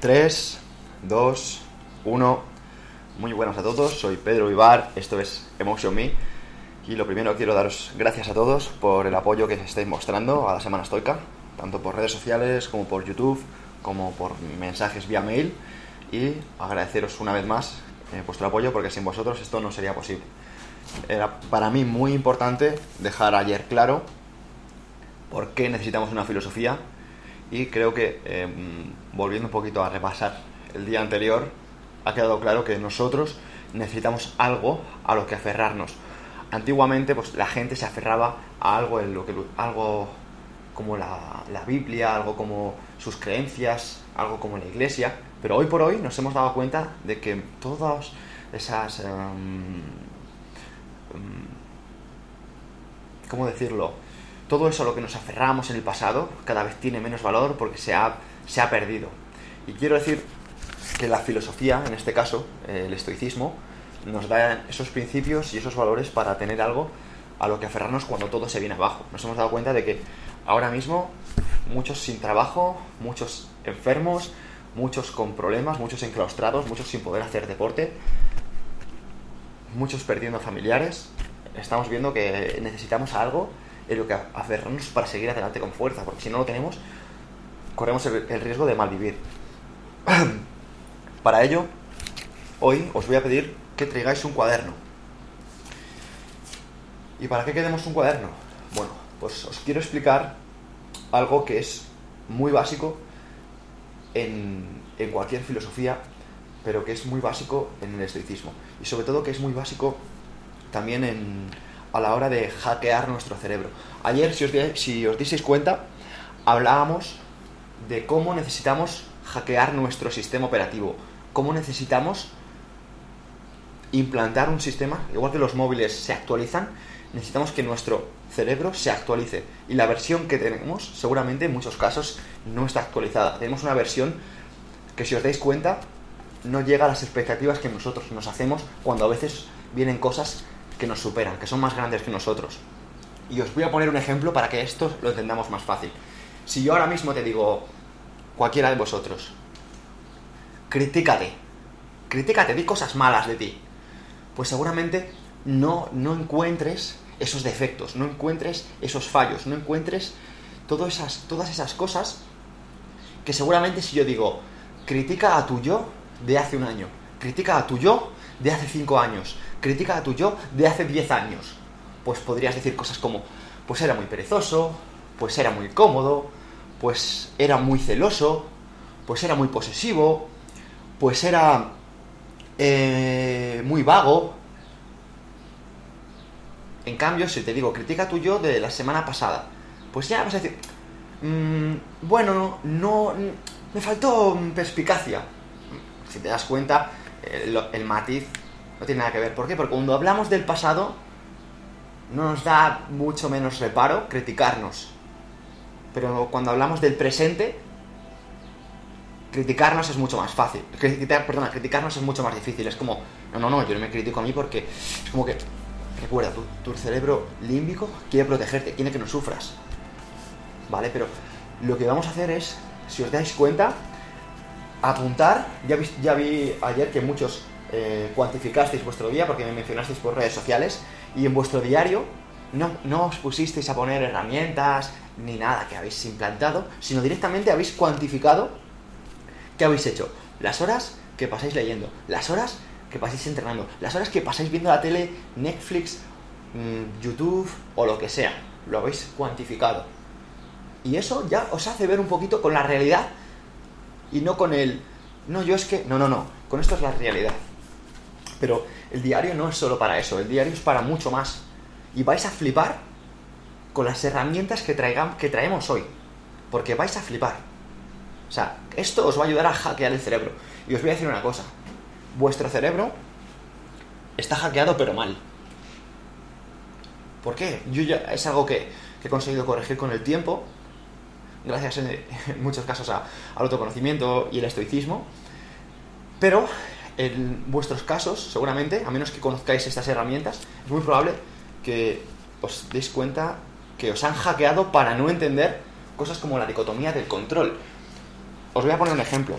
3, 2, 1. Muy buenas a todos, soy Pedro Vivar, esto es Emotion Me. Y lo primero quiero daros gracias a todos por el apoyo que estáis mostrando a la Semana Estoica, tanto por redes sociales como por YouTube, como por mensajes vía mail. Y agradeceros una vez más eh, vuestro apoyo porque sin vosotros esto no sería posible. Era para mí muy importante dejar ayer claro por qué necesitamos una filosofía y creo que, em, volviendo un poquito a repasar el día anterior, ha quedado claro que nosotros necesitamos algo a lo que aferrarnos. Antiguamente, pues la gente se aferraba a algo en lo que algo como la, la Biblia, algo como sus creencias, algo como la iglesia, pero hoy por hoy nos hemos dado cuenta de que todas esas... em, em, ¿Cómo decirlo? Todo eso a lo que nos aferramos en el pasado cada vez tiene menos valor porque se ha, se ha perdido. Y quiero decir que la filosofía, en este caso, eh, el estoicismo, nos da esos principios y esos valores para tener algo a lo que aferrarnos cuando todo se viene abajo. Nos hemos dado cuenta de que ahora mismo muchos sin trabajo, muchos enfermos, muchos con problemas, muchos enclaustrados, muchos sin poder hacer deporte, muchos perdiendo familiares. Estamos viendo que necesitamos algo en lo que aferrarnos para seguir adelante con fuerza, porque si no lo tenemos, corremos el, riesgo de malvivir. para ello, hoy os voy a pedir que traigáis un cuaderno. ¿Y para qué queremos un cuaderno? Bueno, pues os quiero explicar algo que es muy básico en, en cualquier filosofía, pero que es muy básico en el estoicismo. Y sobre todo que es muy básico también en, a la hora de hackear nuestro cerebro. Ayer, si os, si os cuenta, hablábamos de cómo necesitamos hackear nuestro sistema operativo, cómo necesitamos implantar un sistema, igual que los móviles se actualizan, necesitamos que nuestro cerebro se actualice. Y la versión que tenemos, seguramente en muchos casos, no está actualizada. Tenemos una versión que, si os dais cuenta, no llega a las expectativas que nosotros nos hacemos cuando a veces vienen cosas que nos superan, que son más grandes que nosotros. Y os voy a poner un ejemplo para que esto lo entendamos más fácil. Si yo ahora mismo te digo, cualquiera de vosotros, critícate, critícate, di cosas malas de ti, pues seguramente no, no encuentres esos defectos, no encuentres esos fallos, no encuentres todas esas, todas esas cosas que seguramente si yo digo, critica a tu yo de hace un año, critica a tu yo de hace cinco años, critica a tu yo de hace 10 años. Pues podrías decir cosas como, pues era muy perezoso, pues era muy cómodo, pues era muy celoso, pues era muy posesivo, pues era eh, muy vago. En cambio, si te digo, critica tu yo de la semana pasada, pues ya vas a decir, mmm, bueno, no, me faltó perspicacia. Si te das cuenta, el, el matiz no tiene nada que ver. ¿Por qué? Porque cuando hablamos del pasado, no nos da mucho menos reparo criticarnos. Pero cuando hablamos del presente, criticarnos es mucho más fácil. Criticar, perdona, criticarnos es mucho más difícil. Es como, no, no, no, yo no me critico a mí porque es como que, recuerda, tu, tu cerebro límbico quiere protegerte, quiere que no sufras. ¿Vale? Pero lo que vamos a hacer es, si os dais cuenta, apuntar. Ya vi, ya vi ayer que muchos eh, cuantificasteis vuestro día porque me mencionasteis por redes sociales y en vuestro diario no, no os pusisteis a poner herramientas ni nada que habéis implantado, sino directamente habéis cuantificado qué habéis hecho. Las horas que pasáis leyendo, las horas que pasáis entrenando, las horas que pasáis viendo la tele, Netflix, mmm, YouTube o lo que sea. Lo habéis cuantificado. Y eso ya os hace ver un poquito con la realidad y no con el... No, yo es que... No, no, no. Con esto es la realidad. Pero el diario no es solo para eso, el diario es para mucho más. Y vais a flipar con las herramientas que, traigan, que traemos hoy. Porque vais a flipar. O sea, esto os va a ayudar a hackear el cerebro. Y os voy a decir una cosa. Vuestro cerebro está hackeado pero mal. ¿Por qué? Yo ya, es algo que, he conseguido corregir con el tiempo, gracias en, muchos casos al autoconocimiento y el estoicismo, pero en vuestros casos, seguramente, a menos que conozcáis estas herramientas, es muy probable que os deis cuenta que os han hackeado para no entender cosas como la dicotomía del control. Os voy a poner un ejemplo.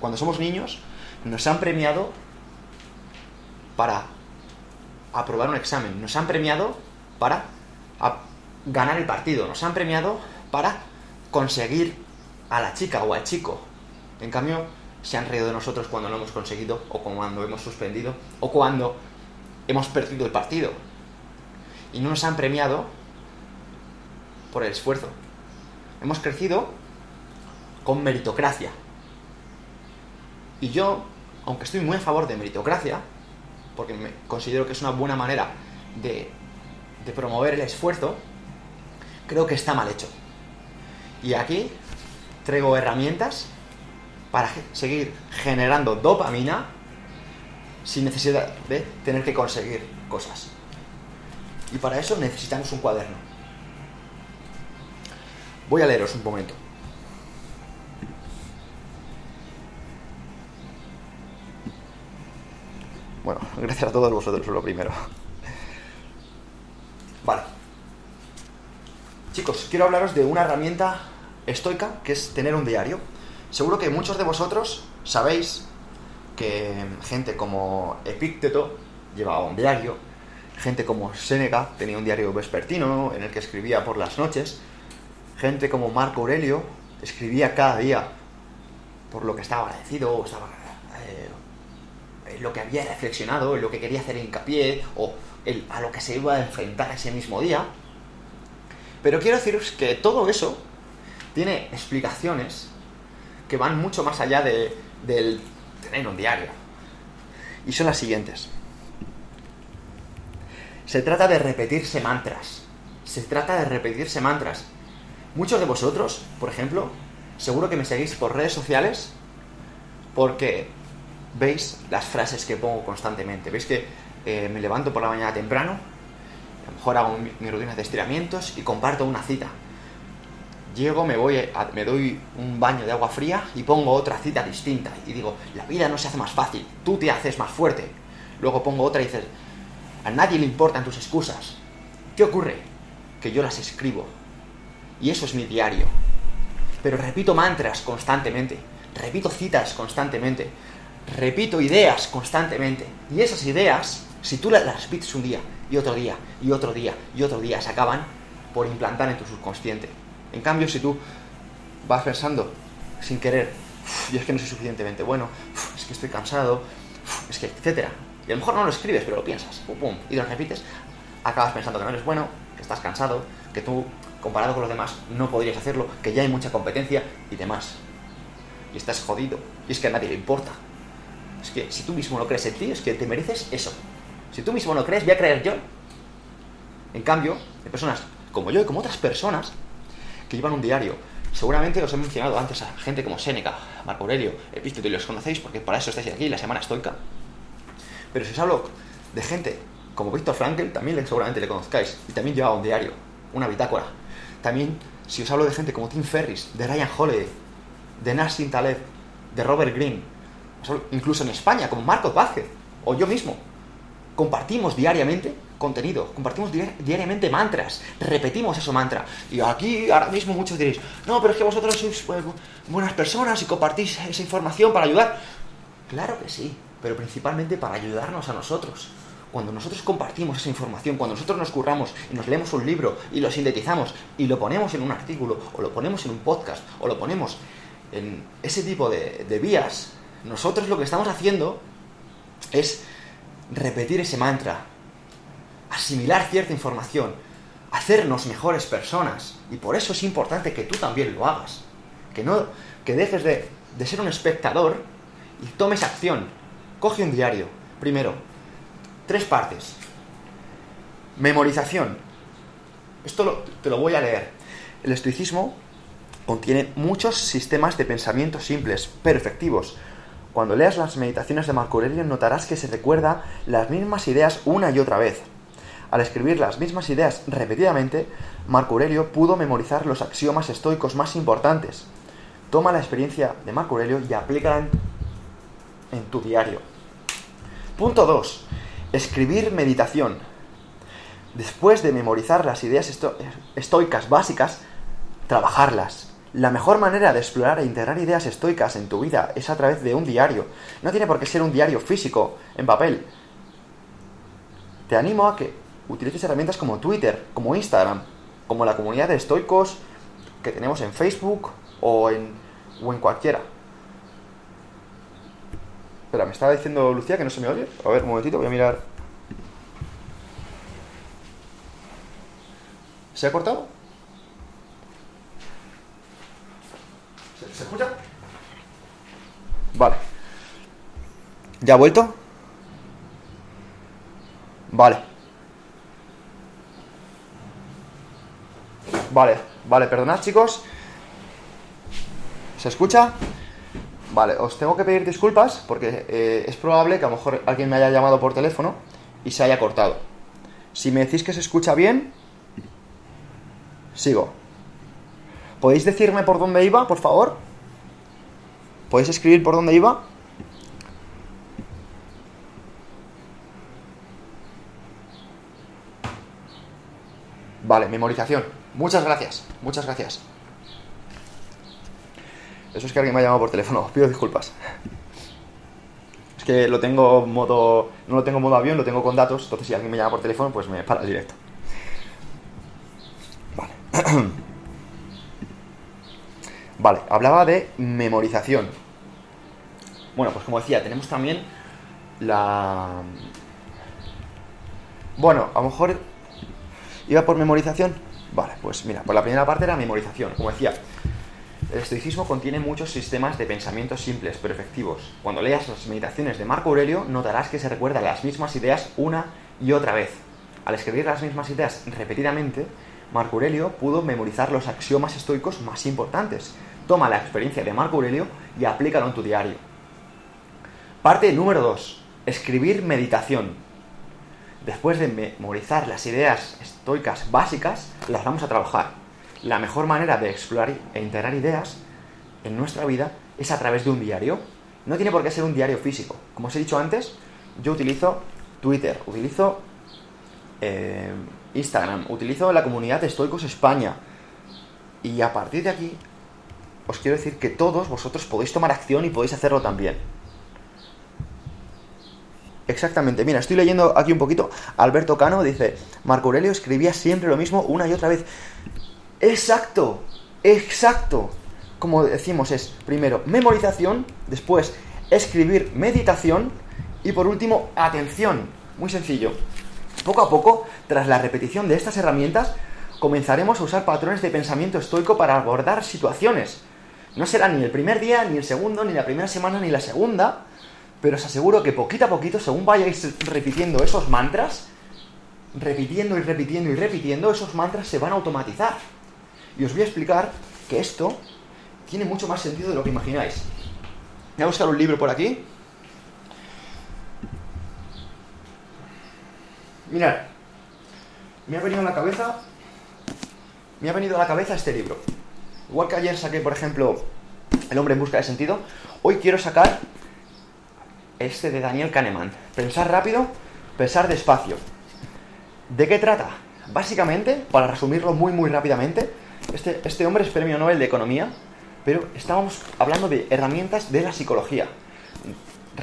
Cuando somos niños, nos han premiado para aprobar un examen, nos han premiado para ganar el partido, nos han premiado para conseguir a la chica o al chico. En cambio, se han reído de nosotros cuando lo hemos conseguido, o cuando hemos suspendido, o cuando hemos perdido el partido. Y no nos han premiado por el esfuerzo. Hemos crecido con meritocracia. Y yo, aunque estoy muy a favor de meritocracia, porque considero que es una buena manera de promover el esfuerzo, creo que está mal hecho. Y aquí traigo herramientas para seguir generando dopamina sin necesidad de tener que conseguir cosas. Y para eso necesitamos un cuaderno. Voy a leeros un momento. Bueno, gracias a todos vosotros, lo primero. Vale. Chicos, quiero hablaros de una herramienta estoica que es tener un diario. Seguro que muchos de vosotros sabéis que gente como Epícteto llevaba un diario, gente como Séneca tenía un diario vespertino en el que escribía por las noches, gente como Marco Aurelio escribía cada día por lo que estaba agradecido, estaba eh, lo que había reflexionado, lo que quería hacer hincapié o a lo que se iba a enfrentar ese mismo día. Pero quiero deciros que todo eso tiene explicaciones que van mucho más allá de, del tener un diario. Y son las siguientes. Se trata de repetirse mantras. Se trata de repetirse mantras. Muchos de vosotros, por ejemplo, seguro que me seguís por redes sociales porque veis las frases que pongo constantemente. Veis que eh, me levanto por la mañana temprano, a lo mejor hago mi, mi rutina de estiramientos y comparto una cita llego, me voy, me doy un baño de agua fría y pongo otra cita distinta. Y digo, la vida no se hace más fácil, tú te haces más fuerte. Luego pongo otra y dices, a nadie le importan tus excusas. ¿Qué ocurre? Que yo las escribo. Y eso es mi diario. Pero repito mantras constantemente, repito citas constantemente, repito ideas constantemente. Y esas ideas, si tú las repites un día y otro día y otro día y otro día, se acaban por implantar en tu subconsciente. En cambio, si tú vas pensando sin querer, yo es que no soy suficientemente bueno, es que estoy cansado, es que, etcétera, y a lo mejor no lo escribes, pero lo piensas, pum, y lo repites, acabas pensando que no eres bueno, que estás cansado, que tú, comparado con los demás, no podrías hacerlo, que ya hay mucha competencia y demás. Y estás jodido. Y es que a nadie le importa. Es que si tú mismo no crees en ti, es que te mereces eso. Si tú mismo no crees, voy a creer yo. En cambio, hay personas como yo y como otras personas que llevan un diario. Seguramente os he mencionado antes a gente como Séneca, Marco Aurelio, Epícteto, y los conocéis porque para eso estáis aquí, la semana estoica. Pero si os hablo de gente como Víctor Frankl, también seguramente le conozcáis, y también llevaba un diario, una bitácora. También, si os hablo de gente como Tim Ferris, de Ryan Holiday, de Nassim Taleb, de Robert Greene, incluso en España, como Marco Vázquez, o yo mismo, compartimos diariamente contenido, compartimos diariamente mantras, repetimos eso mantra. Y aquí ahora mismo muchos diréis, no, pero es que vosotros sois pues, buenas personas y compartís esa información para ayudar. Claro que sí, pero principalmente para ayudarnos a nosotros. Cuando nosotros compartimos esa información, cuando nosotros nos curramos y nos leemos un libro y lo sintetizamos y lo ponemos en un artículo o lo ponemos en un podcast o lo ponemos en ese tipo de, de vías, nosotros lo que estamos haciendo es repetir ese mantra, asimilar cierta información, hacernos mejores personas. Y por eso es importante que tú también lo hagas. Que, no, que dejes de, ser un espectador y tomes acción. Coge un diario. Primero, tres partes. Memorización. Esto te lo voy a leer. El estoicismo contiene muchos sistemas de pensamiento simples, pero efectivos. Cuando leas las meditaciones de Marco Aurelio notarás que se recuerda las mismas ideas una y otra vez. Al escribir las mismas ideas repetidamente, Marco Aurelio pudo memorizar los axiomas estoicos más importantes. Toma la experiencia de Marco Aurelio y aplícala en, tu diario. Punto 2. Escribir meditación. Después de memorizar las ideas esto estoicas básicas, trabajarlas. La mejor manera de explorar e integrar ideas estoicas en tu vida es a través de un diario. No tiene por qué ser un diario físico, en papel. Te animo a que utilices herramientas como Twitter, como Instagram, como la comunidad de estoicos que tenemos en Facebook o en, o en cualquiera. Espera, me estaba diciendo Lucía que no se me oye. A ver, un momentito, voy a mirar. ¿Se ha cortado? ¿Se, ¿se escucha? Vale. ¿Ya ha vuelto? Vale. Vale, vale, perdonad chicos. ¿Se escucha? Vale, os tengo que pedir disculpas porque eh, es probable que a lo mejor alguien me haya llamado por teléfono y se haya cortado. Si me decís que se escucha bien, sigo. ¿Podéis decirme por dónde iba, por favor? ¿Podéis escribir por dónde iba? Vale, memorización. Muchas gracias, muchas gracias. Eso es que alguien me ha llamado por teléfono, os pido disculpas. Es que lo tengo modo. No lo tengo en modo avión, lo tengo con datos, entonces si alguien me llama por teléfono, pues me para el directo. Vale. Vale, hablaba de memorización. Bueno, pues como decía, tenemos también la. Bueno, a lo mejor iba por memorización. Vale, pues mira, por la primera parte era memorización. Como decía, el estoicismo contiene muchos sistemas de pensamiento simples pero efectivos. Cuando leas las meditaciones de Marco Aurelio, notarás que se recuerda las mismas ideas una y otra vez. Al escribir las mismas ideas repetidamente, Marco Aurelio pudo memorizar los axiomas estoicos más importantes. Toma la experiencia de Marco Aurelio y aplícalo en tu diario. Parte número 2. Escribir meditación. Después de memorizar las ideas estoicas básicas, las vamos a trabajar. La mejor manera de explorar e integrar ideas en nuestra vida es a través de un diario. No tiene por qué ser un diario físico. Como os he dicho antes, yo utilizo Twitter, utilizo eh, Instagram, utilizo la comunidad de Estoicos España. Y a partir de aquí, os quiero decir que todos vosotros podéis tomar acción y podéis hacerlo también. Exactamente, mira, estoy leyendo aquí un poquito. Alberto Cano dice, Marco Aurelio escribía siempre lo mismo una y otra vez. Exacto, exacto. Como decimos, es primero memorización, después escribir meditación y por último atención. Muy sencillo. Poco a poco, tras la repetición de estas herramientas, comenzaremos a usar patrones de pensamiento estoico para abordar situaciones. No será ni el primer día, ni el segundo, ni la primera semana, ni la segunda, pero os aseguro que poquito a poquito, según vayáis repitiendo esos mantras, repitiendo y repitiendo y repitiendo, esos mantras se van a automatizar. Y os voy a explicar que esto tiene mucho más sentido de lo que imagináis. Voy a buscar un libro por aquí. Mirad, me ha venido a la cabeza, me ha venido a la cabeza este libro. Igual que ayer saqué, por ejemplo, El hombre en busca de sentido, hoy quiero sacar este de Daniel Kahneman. Pensar rápido, pensar despacio. ¿De qué trata? Básicamente, para resumirlo muy muy rápidamente, este, este hombre es premio Nobel de Economía, pero estábamos hablando de herramientas de la psicología.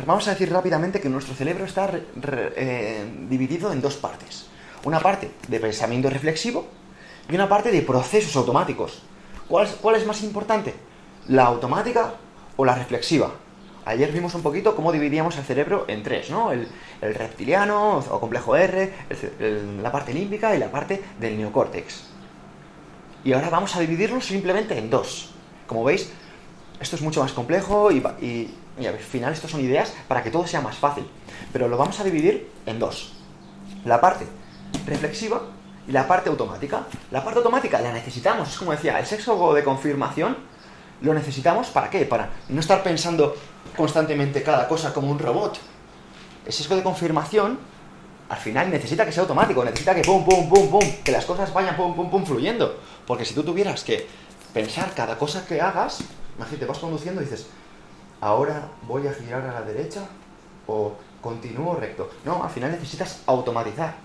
Vamos a decir rápidamente que nuestro cerebro está re, re, eh, dividido en dos partes. Una parte de pensamiento reflexivo y una parte de procesos automáticos. ¿Cuál es, más importante? ¿La automática o la reflexiva? Ayer vimos un poquito cómo dividíamos el cerebro en tres, ¿no? El, reptiliano o complejo R, la parte límbica y la parte del neocórtex. Y ahora vamos a dividirlo simplemente en dos. Como veis, esto es mucho más complejo y, y, y, al final estas son ideas para que todo sea más fácil. Pero lo vamos a dividir en dos. La parte reflexiva Y la parte automática, la parte automática la necesitamos, es como decía, el sexo de confirmación lo necesitamos para qué? Para no estar pensando constantemente cada cosa como un robot. El sexo de confirmación al final necesita que sea automático, necesita que pum, pum, pum, pum, que las cosas vayan pum, pum, pum fluyendo. Porque si tú tuvieras que pensar cada cosa que hagas, imagínate, vas conduciendo y dices, ahora voy a girar a la derecha o continúo recto. No, al final necesitas automatizar.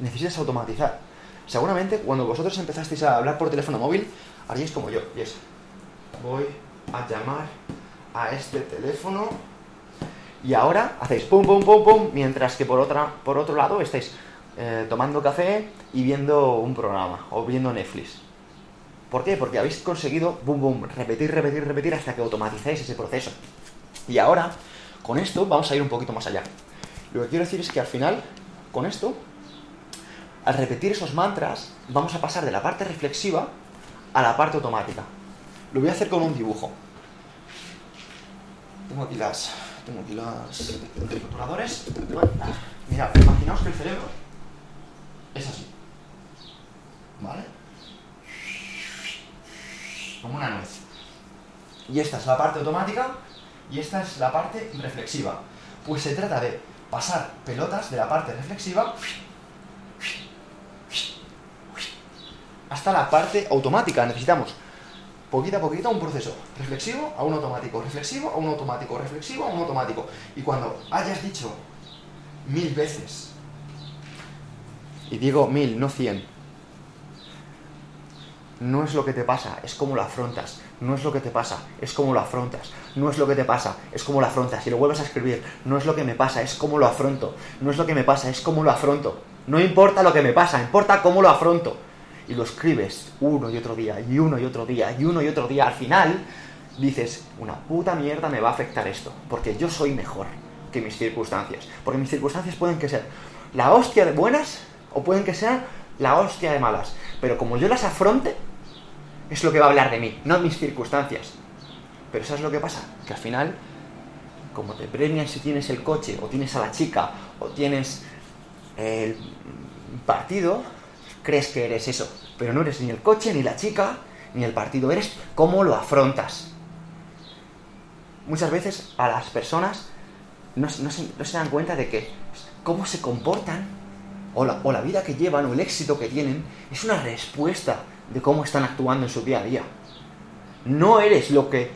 Necesitas automatizar. Seguramente cuando vosotros empezasteis a hablar por teléfono móvil, haríais como yo, y es, voy a llamar a este teléfono y ahora hacéis pum, pum, pum, pum, mientras que por, otra, por otro lado estáis eh, tomando café y viendo un programa o viendo Netflix. ¿Por qué? Porque habéis conseguido, boom, boom, repetir, repetir, repetir hasta que automatizáis ese proceso. Y ahora, con esto, vamos a ir un poquito más allá. Lo que quiero decir es que al final, con esto, al repetir esos mantras, vamos a pasar de la parte reflexiva a la parte automática. Lo voy a hacer con un dibujo. Tengo aquí las. Tengo aquí las. Rotuladores. Mira, imaginaos que el cerebro es así. ¿Vale? Como una nuez. Y esta es la parte automática y esta es la parte reflexiva. Pues se trata de pasar pelotas de la parte reflexiva hasta la parte automática. Necesitamos poquito a poquito un proceso reflexivo a un automático, reflexivo a un automático, reflexivo a un automático. Y cuando hayas dicho mil veces, y digo mil, no cien, no es lo que te pasa, es cómo lo afrontas. No es lo que te pasa, es cómo lo afrontas. No es lo que te pasa, es cómo lo afrontas. Si lo vuelves a escribir, no es lo que me pasa, es cómo lo afronto. No es lo que me pasa, es cómo lo afronto. No importa lo que me pasa, importa cómo lo afronto y lo escribes uno y otro día, y uno y otro día, y uno y otro día, al final dices, una puta mierda me va a afectar esto, porque yo soy mejor que mis circunstancias. Porque mis circunstancias pueden que ser la hostia de buenas o pueden que sean la hostia de malas. Pero como yo las afronte, es lo que va a hablar de mí, no mis circunstancias. Pero ¿sabes lo que pasa? Que al final, como te premian si tienes el coche, o tienes a la chica, o tienes el partido, crees que eres eso, pero no eres ni el coche, ni la chica, ni el partido, eres cómo lo afrontas. Muchas veces a las personas no, se, dan cuenta de que cómo se comportan, o la, o la vida que llevan, o el éxito que tienen, es una respuesta de cómo están actuando en su día a día. No eres lo que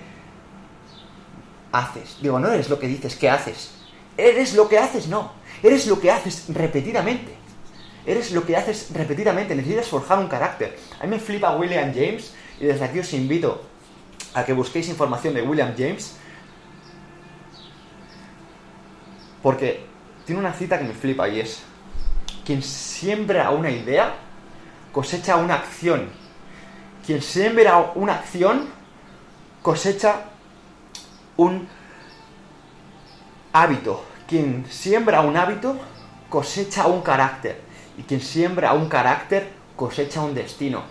haces. Digo, no eres lo que dices que haces. Eres lo que haces, no. Eres lo que haces repetidamente. Eres lo que haces repetidamente, necesitas forjar un carácter. A mí me flipa William James y desde aquí os invito a que busquéis información de William James porque tiene una cita que me flipa y es quien siembra una idea cosecha una acción. Quien siembra una acción cosecha un hábito. Quien siembra un hábito cosecha un carácter y quien siembra un carácter cosecha un destino.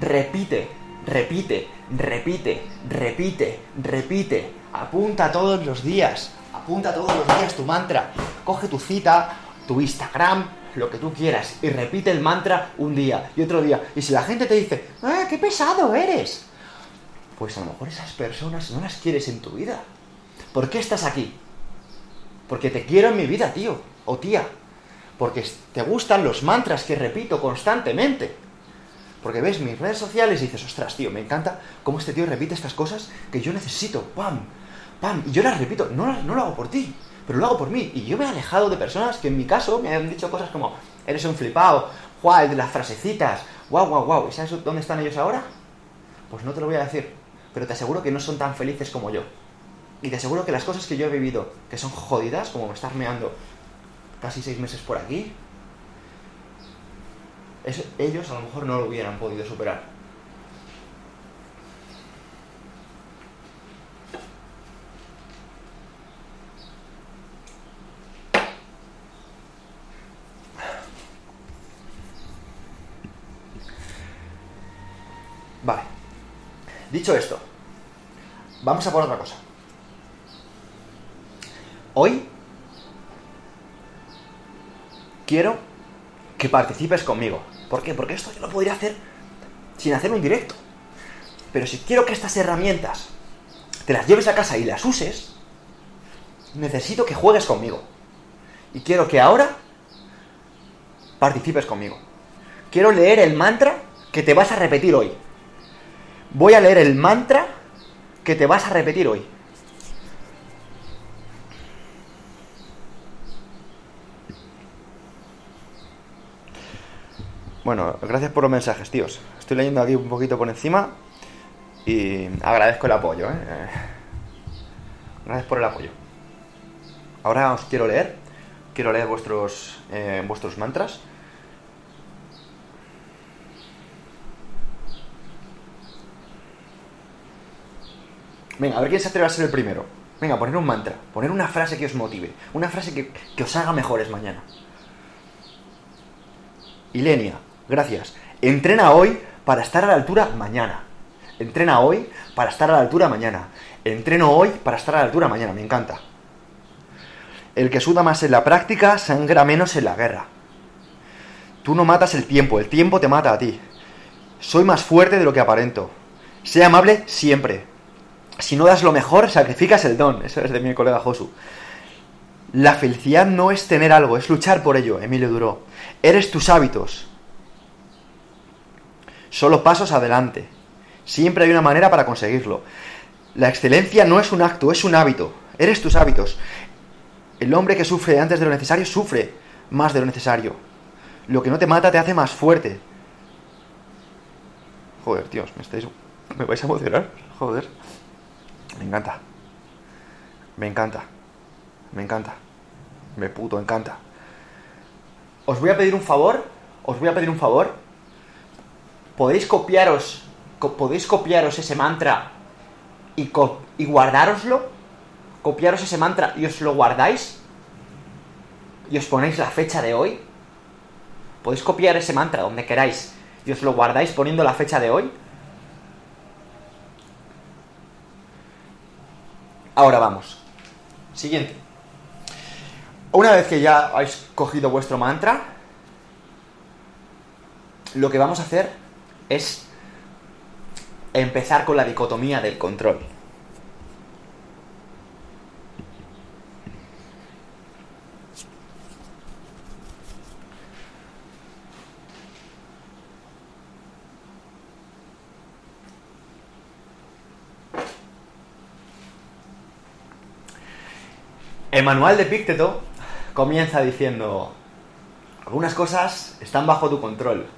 Repite, repite, repite, repite, repite. Apunta todos los días, apunta todos los días tu mantra. Coge tu cita, tu Instagram, lo que tú quieras y repite el mantra un día y otro día. Y si la gente te dice, ¡ah, qué pesado eres! Pues a lo mejor esas personas no las quieres en tu vida. ¿Por qué estás aquí? Porque te quiero en mi vida, tío o tía porque te gustan los mantras que repito constantemente. Porque ves mis redes sociales y dices, ostras, tío, me encanta cómo este tío repite estas cosas que yo necesito, pam, pam, y yo las repito, no, no lo hago por ti, pero lo hago por mí. Y yo me he alejado de personas que en mi caso me han dicho cosas como, eres un flipado, guau, las frasecitas, guau, guau, guau. ¿Y sabes dónde están ellos ahora? Pues no te lo voy a decir, pero te aseguro que no son tan felices como yo. Y te aseguro que las cosas que yo he vivido, que son jodidas, como me estás meando casi seis meses por aquí, ellos a lo mejor no lo hubieran podido superar. Vale. Dicho esto, vamos a por otra cosa. Hoy quiero que participes conmigo. ¿Por qué? Porque esto yo lo podría hacer sin hacer un directo. Pero si quiero que estas herramientas te las lleves a casa y las uses, necesito que juegues conmigo. Y quiero que ahora participes conmigo. Quiero leer el mantra que te vas a repetir hoy. Voy a leer el mantra que te vas a repetir hoy. Bueno, gracias por los mensajes, tíos. Estoy leyendo aquí un poquito por encima y agradezco el apoyo. ¿eh? Gracias por el apoyo. Ahora os quiero leer. Quiero leer vuestros, eh, vuestros mantras. Venga, a ver quién se atreve a ser el primero. Venga, poner un mantra, poner una frase que os motive, una frase que, que os haga mejores mañana. Ilenia, gracias. Entrena hoy para estar a la altura mañana. Entrena hoy para estar a la altura mañana. Entreno hoy para estar a la altura mañana. Me encanta. El que suda más en la práctica sangra menos en la guerra. Tú no matas el tiempo, el tiempo te mata a ti. Soy más fuerte de lo que aparento. Sé amable siempre. Si no das lo mejor, sacrificas el don. Eso es de mi colega Josu. La felicidad no es tener algo, es luchar por ello, Emilio Duró. Eres tus hábitos. Solo pasos adelante. Siempre hay una manera para conseguirlo. La excelencia no es un acto, es un hábito. Eres tus hábitos. El hombre que sufre antes de lo necesario sufre más de lo necesario. Lo que no te mata te hace más fuerte. Joder, tíos, me estáis. ¿Me vais a emocionar? Joder. Me encanta. Me encanta. Me encanta. Me puto encanta. Os voy a pedir un favor. Os voy a pedir un favor. Podéis copiaros. podéis copiaros ese mantra y, y guardároslo. Copiaros ese mantra y os lo guardáis. Y os ponéis la fecha de hoy. Podéis copiar ese mantra donde queráis. Y os lo guardáis poniendo la fecha de hoy. Ahora vamos. Siguiente. Una vez que ya habéis cogido vuestro mantra, lo que vamos a hacer es empezar con la dicotomía del control. El manual de Pícteto comienza diciendo, algunas cosas están bajo tu control,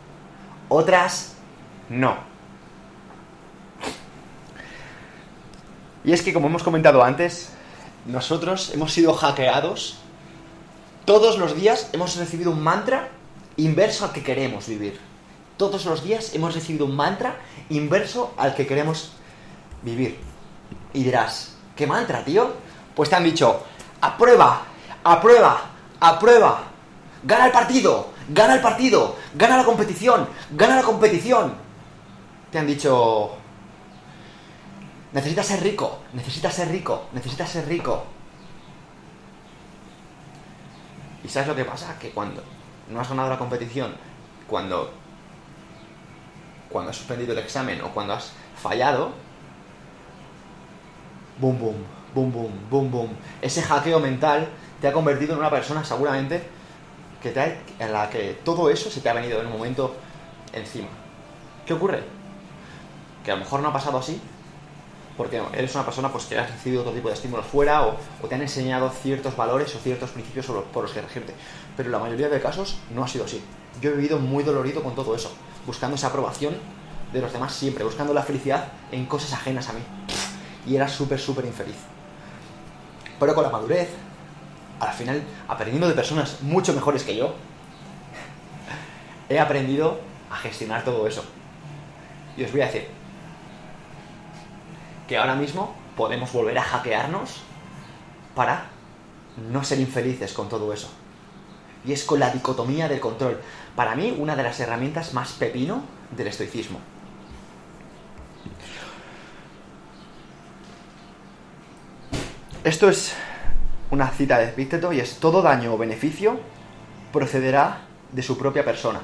otras no. Y es que, como hemos comentado antes, nosotros hemos sido hackeados. Todos los días hemos recibido un mantra inverso al que queremos vivir. Todos los días hemos recibido un mantra inverso al que queremos vivir. Y dirás, ¿qué mantra, tío? Pues te han dicho, aprueba, aprueba, aprueba, gana el partido, gana el partido, gana la competición, gana la competición. Te han dicho, necesitas ser rico, necesitas ser rico, necesitas ser rico. ¿Y sabes lo que pasa? Que cuando no has ganado la competición, cuando, cuando has suspendido el examen o cuando has fallado, boom, boom, boom, boom, boom, boom. Ese hackeo mental te ha convertido en una persona seguramente que te en la que todo eso se te ha venido en un momento encima. ¿Qué ocurre? Que a lo mejor no ha pasado así, porque eres una persona pues, que has recibido otro tipo de estímulos fuera o, te han enseñado ciertos valores o ciertos principios por los que regirte. Pero la mayoría de casos no ha sido así. Yo he vivido muy dolorido con todo eso, buscando esa aprobación de los demás siempre, buscando la felicidad en cosas ajenas a mí. Y era súper, súper infeliz. Pero con la madurez, al final, aprendiendo de personas mucho mejores que yo, he aprendido a gestionar todo eso. Y os voy a decir que ahora mismo podemos volver a hackearnos para no ser infelices con todo eso. Y es con la dicotomía del control. Para mí, una de las herramientas más pepino del estoicismo. Esto es una cita de Epícteto y es todo daño o beneficio procederá de su propia persona.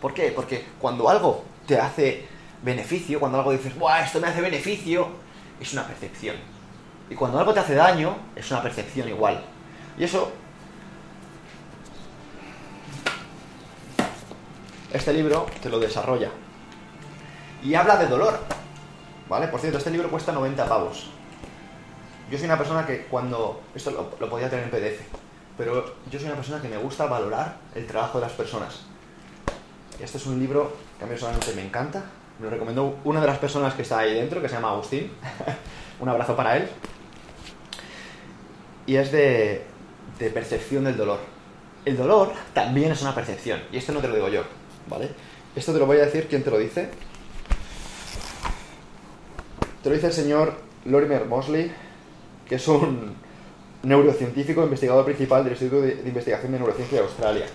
¿Por qué? Porque cuando algo te hace beneficio, cuando algo dices, ¡buah, esto me hace beneficio! Es una percepción. Y cuando algo te hace daño, es una percepción igual. Y eso... Este libro te lo desarrolla. Y habla de dolor. ¿Vale? Por cierto, este libro cuesta 90 pavos. Yo soy una persona que cuando... Esto lo, lo podía tener en PDF. Pero yo soy una persona que me gusta valorar el trabajo de las personas. Este es un libro que a mí personalmente me encanta. Me lo recomendó una de las personas que está ahí dentro, que se llama Agustín. un abrazo para él. Y es de, de percepción del dolor. El dolor también es una percepción. Y esto no te lo digo yo, ¿vale? Esto te lo voy a decir, ¿quién te lo dice? Te lo dice el señor Lorimer Mosley, que es un neurocientífico investigador principal del Instituto de, Investigación de Neurociencia de Australia.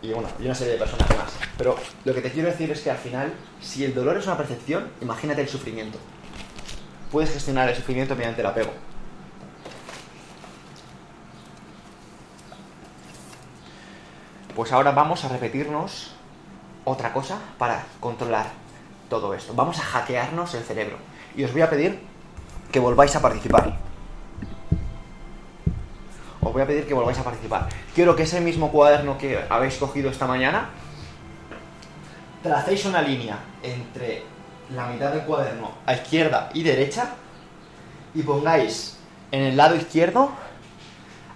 Y bueno, y una serie de personas más. Pero lo que te quiero decir es que al final, si el dolor es una percepción, imagínate el sufrimiento. Puedes gestionar el sufrimiento mediante el apego. Pues ahora vamos a repetirnos otra cosa para controlar todo esto. Vamos a hackearnos el cerebro. Y os voy a pedir que volváis a participar. Os voy a pedir que volváis a participar. Quiero que ese mismo cuaderno que habéis cogido esta mañana, tracéis una línea entre la mitad del cuaderno a izquierda y derecha y pongáis en el lado izquierdo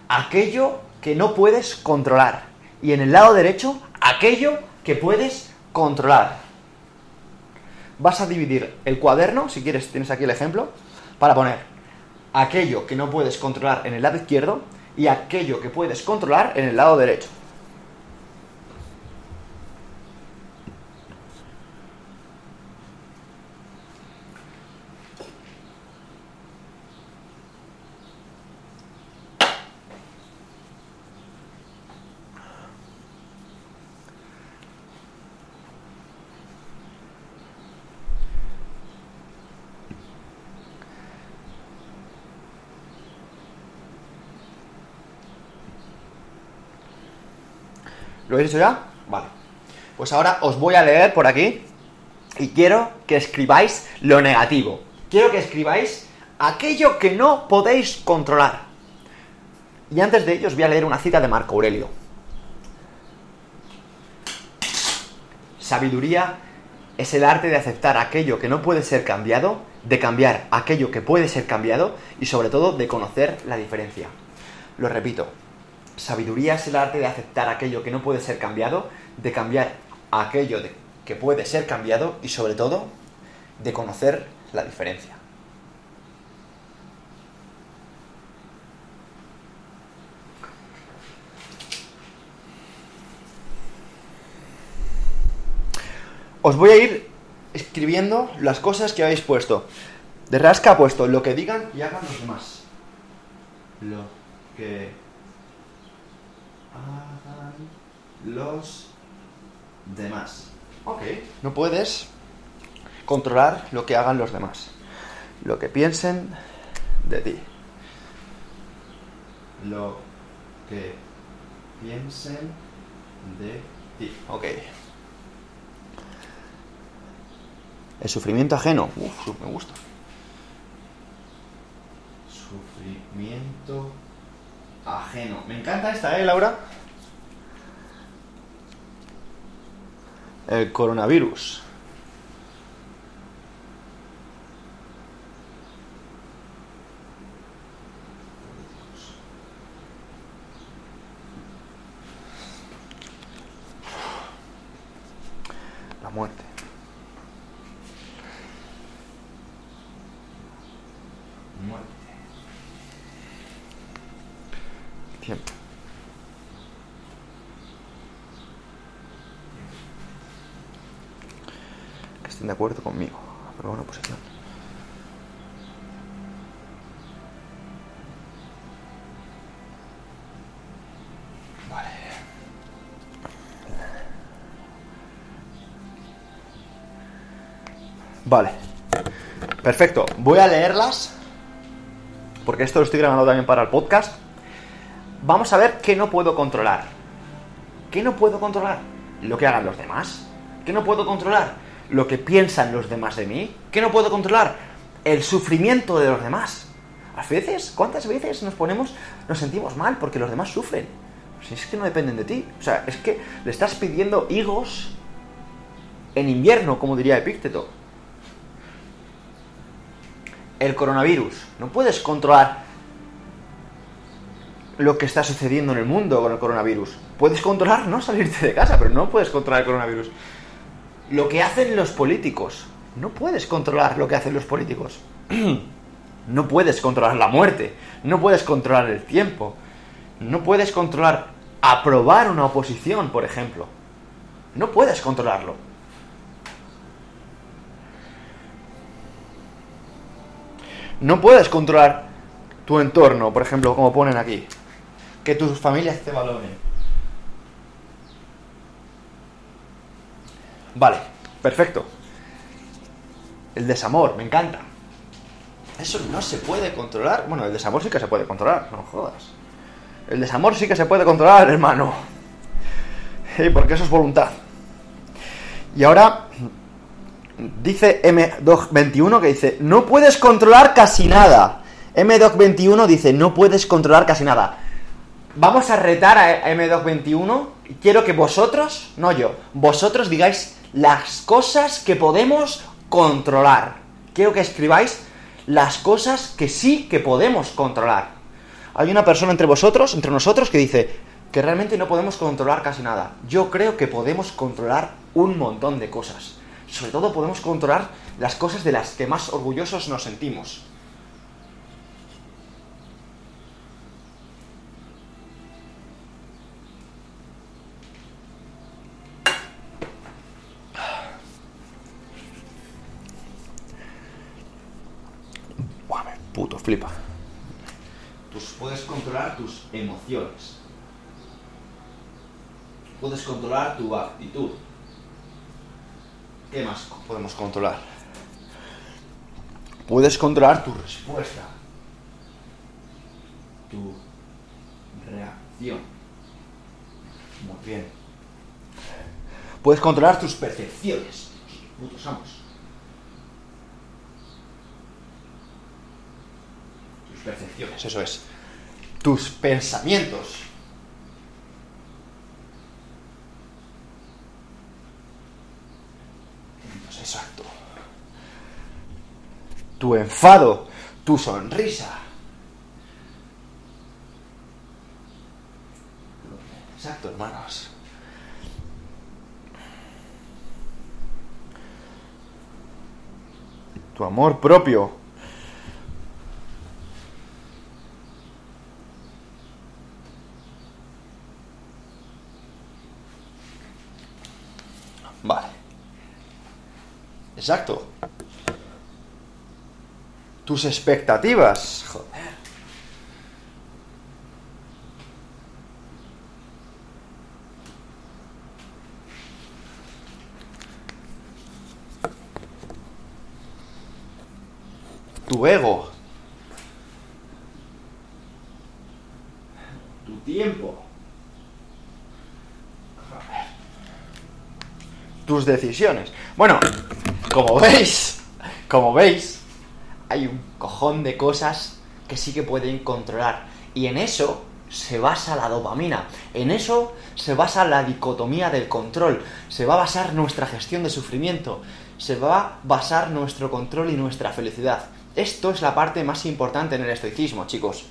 aquello que no puedes controlar y en el lado derecho aquello que puedes controlar. Vas a dividir el cuaderno, si quieres tienes aquí el ejemplo, para poner aquello que no puedes controlar en el lado izquierdo y aquello que puedes controlar en el lado derecho. ¿Lo habéis hecho ya? Vale. Pues ahora os voy a leer por aquí y quiero que escribáis lo negativo. Quiero que escribáis aquello que no podéis controlar. Y antes de ello os voy a leer una cita de Marco Aurelio. Sabiduría es el arte de aceptar aquello que no puede ser cambiado, de cambiar aquello que puede ser cambiado y sobre todo de conocer la diferencia. Lo repito, Sabiduría es el arte de aceptar aquello que no puede ser cambiado, de cambiar aquello que puede ser cambiado y sobre todo de conocer la diferencia. Os voy a ir escribiendo las cosas que habéis puesto. De rasca ha puesto lo que digan y hagan los demás. Lo que hagan los demás. Ok. No puedes controlar lo que hagan los demás. Lo que piensen de ti. Lo que piensen de ti. Ok. El sufrimiento ajeno. Uf, me gusta. Sufrimiento ajeno. Me encanta esta, ¿eh, Laura? El coronavirus. La muerte. Muerte. Tiempo. Que estén de acuerdo conmigo. Pero una posición. Vale. Vale. Perfecto. Voy a leerlas. Porque esto lo estoy grabando también para el podcast. Vamos a ver qué no puedo controlar. ¿Qué no puedo controlar? lo que hagan los demás. ¿Qué no puedo controlar? Lo que piensan los demás de mí. ¿Qué no puedo controlar? El sufrimiento de los demás. A veces, ¿cuántas veces nos ponemos, nos sentimos mal porque los demás sufren? Si es que no dependen de ti. O sea, es que le estás pidiendo higos en invierno, como diría Epícteto. El coronavirus. No puedes controlar lo que está sucediendo en el mundo con el coronavirus. Puedes controlar no salirte de casa, pero no puedes controlar el coronavirus. Lo que hacen los políticos. No puedes controlar lo que hacen los políticos. no puedes controlar la muerte. No puedes controlar el tiempo. No puedes controlar aprobar una oposición, por ejemplo. No puedes controlarlo. No puedes controlar tu entorno, por ejemplo, como ponen aquí. Que tus familias te valoren. Vale, perfecto. El desamor, me encanta. Eso no se puede controlar. Bueno, el desamor sí que se puede controlar, no jodas. El desamor sí que se puede controlar, hermano. porque eso es voluntad. Y ahora dice M221 que dice, no puedes controlar casi nada. M221 dice, no puedes controlar casi nada. Vamos a retar a M221. Quiero que vosotros, no yo, vosotros digáis las cosas que podemos controlar. Quiero que escribáis las cosas que sí que podemos controlar hay una persona entre vosotros, entre nosotros, que dice que realmente no podemos controlar casi nada. Yo creo que podemos controlar un montón de cosas. Sobre todo podemos controlar las cosas de las que más orgullosos nos sentimos. puto flipa puedes controlar tus emociones. Puedes controlar tu actitud. ¿Qué más podemos controlar? Puedes controlar tu respuesta. Tu reacción. Muy bien. Puedes controlar tus percepciones. Putos. Tus percepciones, eso es tus pensamientos. Exacto. Tu enfado, tu sonrisa. Exacto, hermanos. Tu amor propio. Vale. Exacto. Tus expectativas. Joder. Tu ego. Tu tiempo. tus decisiones. Bueno, como veis, como veis, hay un cojón de cosas que sí que pueden controlar. Y en eso se basa la dopamina. En eso se basa la dicotomía del control. Se va a basar nuestra gestión de sufrimiento. Se va a basar nuestro control y nuestra felicidad. Esto es la parte más importante en el estoicismo, chicos.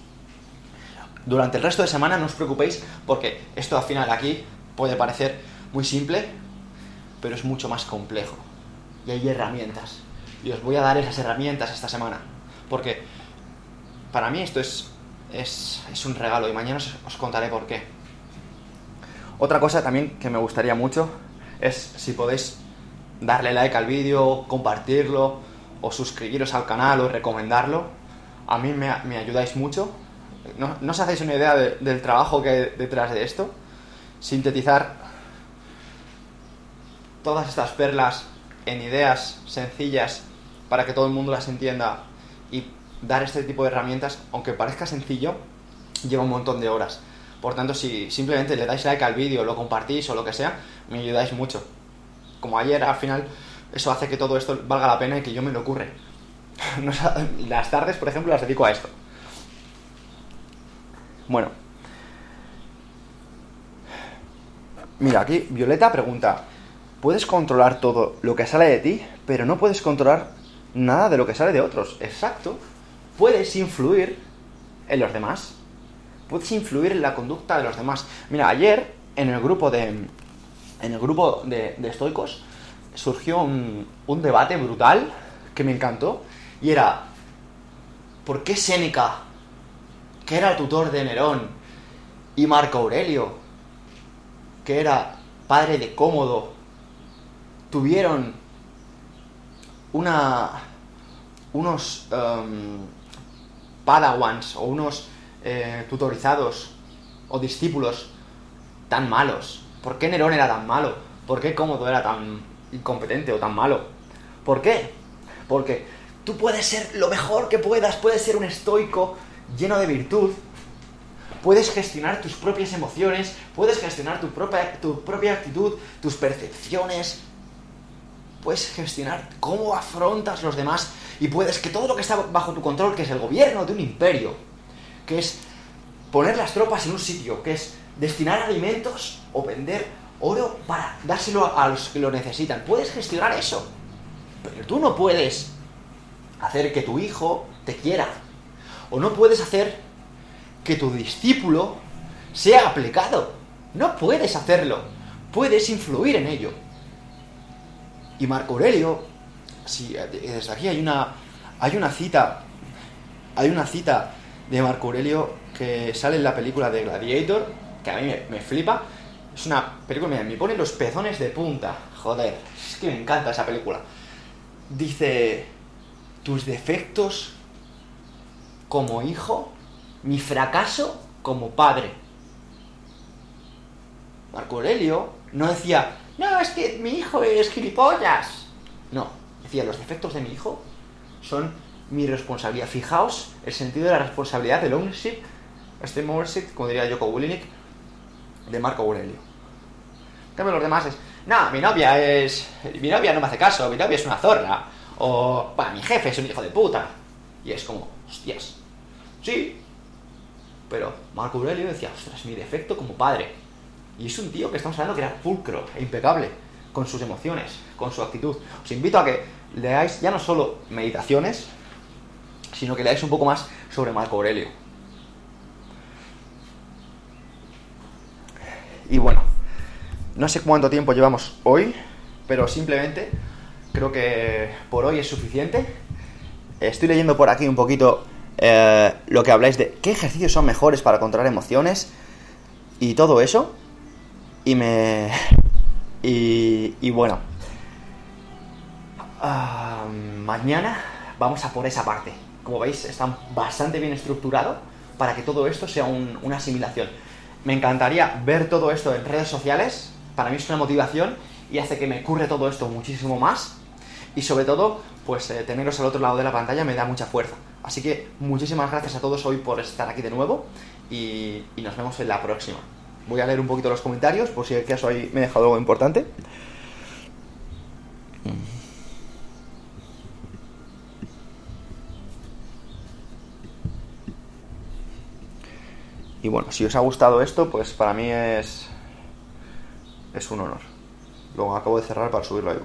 Durante el resto de semana no os preocupéis porque esto al final aquí puede parecer muy simple, pero es mucho más complejo. Y hay herramientas. Y os voy a dar esas herramientas esta semana. Porque para mí esto es, es, es un regalo y mañana os, contaré por qué. Otra cosa también que me gustaría mucho es si podéis darle like al vídeo, compartirlo o suscribiros al canal o recomendarlo. A mí me, me ayudáis mucho. No, no, os hacéis una idea del trabajo que hay detrás de esto. Sintetizar todas estas perlas en ideas sencillas para que todo el mundo las entienda y dar este tipo de herramientas, aunque parezca sencillo, lleva un montón de horas. Por tanto, si simplemente le dais like al vídeo, lo compartís o lo que sea, me ayudáis mucho. Como ayer, al final, eso hace que todo esto valga la pena y que yo me lo ocurre. las tardes, por ejemplo, las dedico a esto. Bueno. Mira, aquí Violeta pregunta, puedes controlar todo lo que sale de ti, pero no puedes controlar nada de lo que sale de otros. Exacto. Puedes influir en los demás. Puedes influir en la conducta de los demás. Mira, ayer en el grupo de. En el grupo de, estoicos surgió un, un debate brutal que me encantó. Y era. ¿Por qué Séneca, que era el tutor de Nerón, y Marco Aurelio, que era padre de Cómodo, tuvieron una, unos um, padawans o unos eh, tutorizados o discípulos tan malos? ¿Por qué Nerón era tan malo? ¿Por qué Cómodo era tan incompetente o tan malo? ¿Por qué? Porque tú puedes ser lo mejor que puedas, puedes ser un estoico lleno de virtud, puedes gestionar tus propias emociones, puedes gestionar tu propia, tu propia actitud, tus percepciones, puedes gestionar cómo afrontas los demás y puedes que todo lo que está bajo tu control, que es el gobierno de un imperio, que es poner las tropas en un sitio, que es destinar alimentos o vender oro para dárselo a los que lo necesitan. Puedes gestionar eso. Pero tú no puedes hacer que tu hijo te quiera. O no puedes hacer que tu discípulo sea aplicado. No puedes hacerlo. Puedes influir en ello. Y Marco Aurelio, si desde aquí hay una, hay una cita, hay una cita de Marco Aurelio que sale en la película de Gladiator, que a mí me, flipa. Es una película, me pone los pezones de punta. Joder, es que me encanta esa película. Dice, tus defectos como hijo, mi fracaso como padre. Marco Aurelio no decía, no, es que mi hijo es gilipollas. No, decía, los defectos de mi hijo son mi responsabilidad. Fijaos el sentido de la responsabilidad del ownership, este ownership, como diría Joko Willink, de Marco Aurelio. Cambio, los demás es, no, mi novia es. Mi novia no me hace caso, mi novia es una zorra. O, bueno, mi jefe es un hijo de puta. Y es como, hostias. Sí. Pero Marco Aurelio decía, ostras, mi defecto como padre. Y es un tío que estamos hablando que era pulcro e impecable con sus emociones, con su actitud. Os invito a que leáis ya no solo meditaciones, sino que leáis un poco más sobre Marco Aurelio. Y bueno, no sé cuánto tiempo llevamos hoy, pero simplemente creo que por hoy es suficiente. Estoy leyendo por aquí un poquito eh, lo que habláis de qué ejercicios son mejores para controlar emociones y todo eso. Y me... Y, bueno. Ah, mañana vamos a por esa parte. Como veis, está bastante bien estructurado para que todo esto sea una asimilación. Me encantaría ver todo esto en redes sociales. Para mí es una motivación y hace que me curre todo esto muchísimo más. Y sobre todo, pues eh, teneros al otro lado de la pantalla me da mucha fuerza. Así que muchísimas gracias a todos hoy por estar aquí de nuevo y nos vemos en la próxima. Voy a leer un poquito los comentarios, por si el caso ahí me he dejado algo importante. Y bueno, si os ha gustado esto, pues para mí es, es un honor. Luego acabo de cerrar para subirlo a iBooks.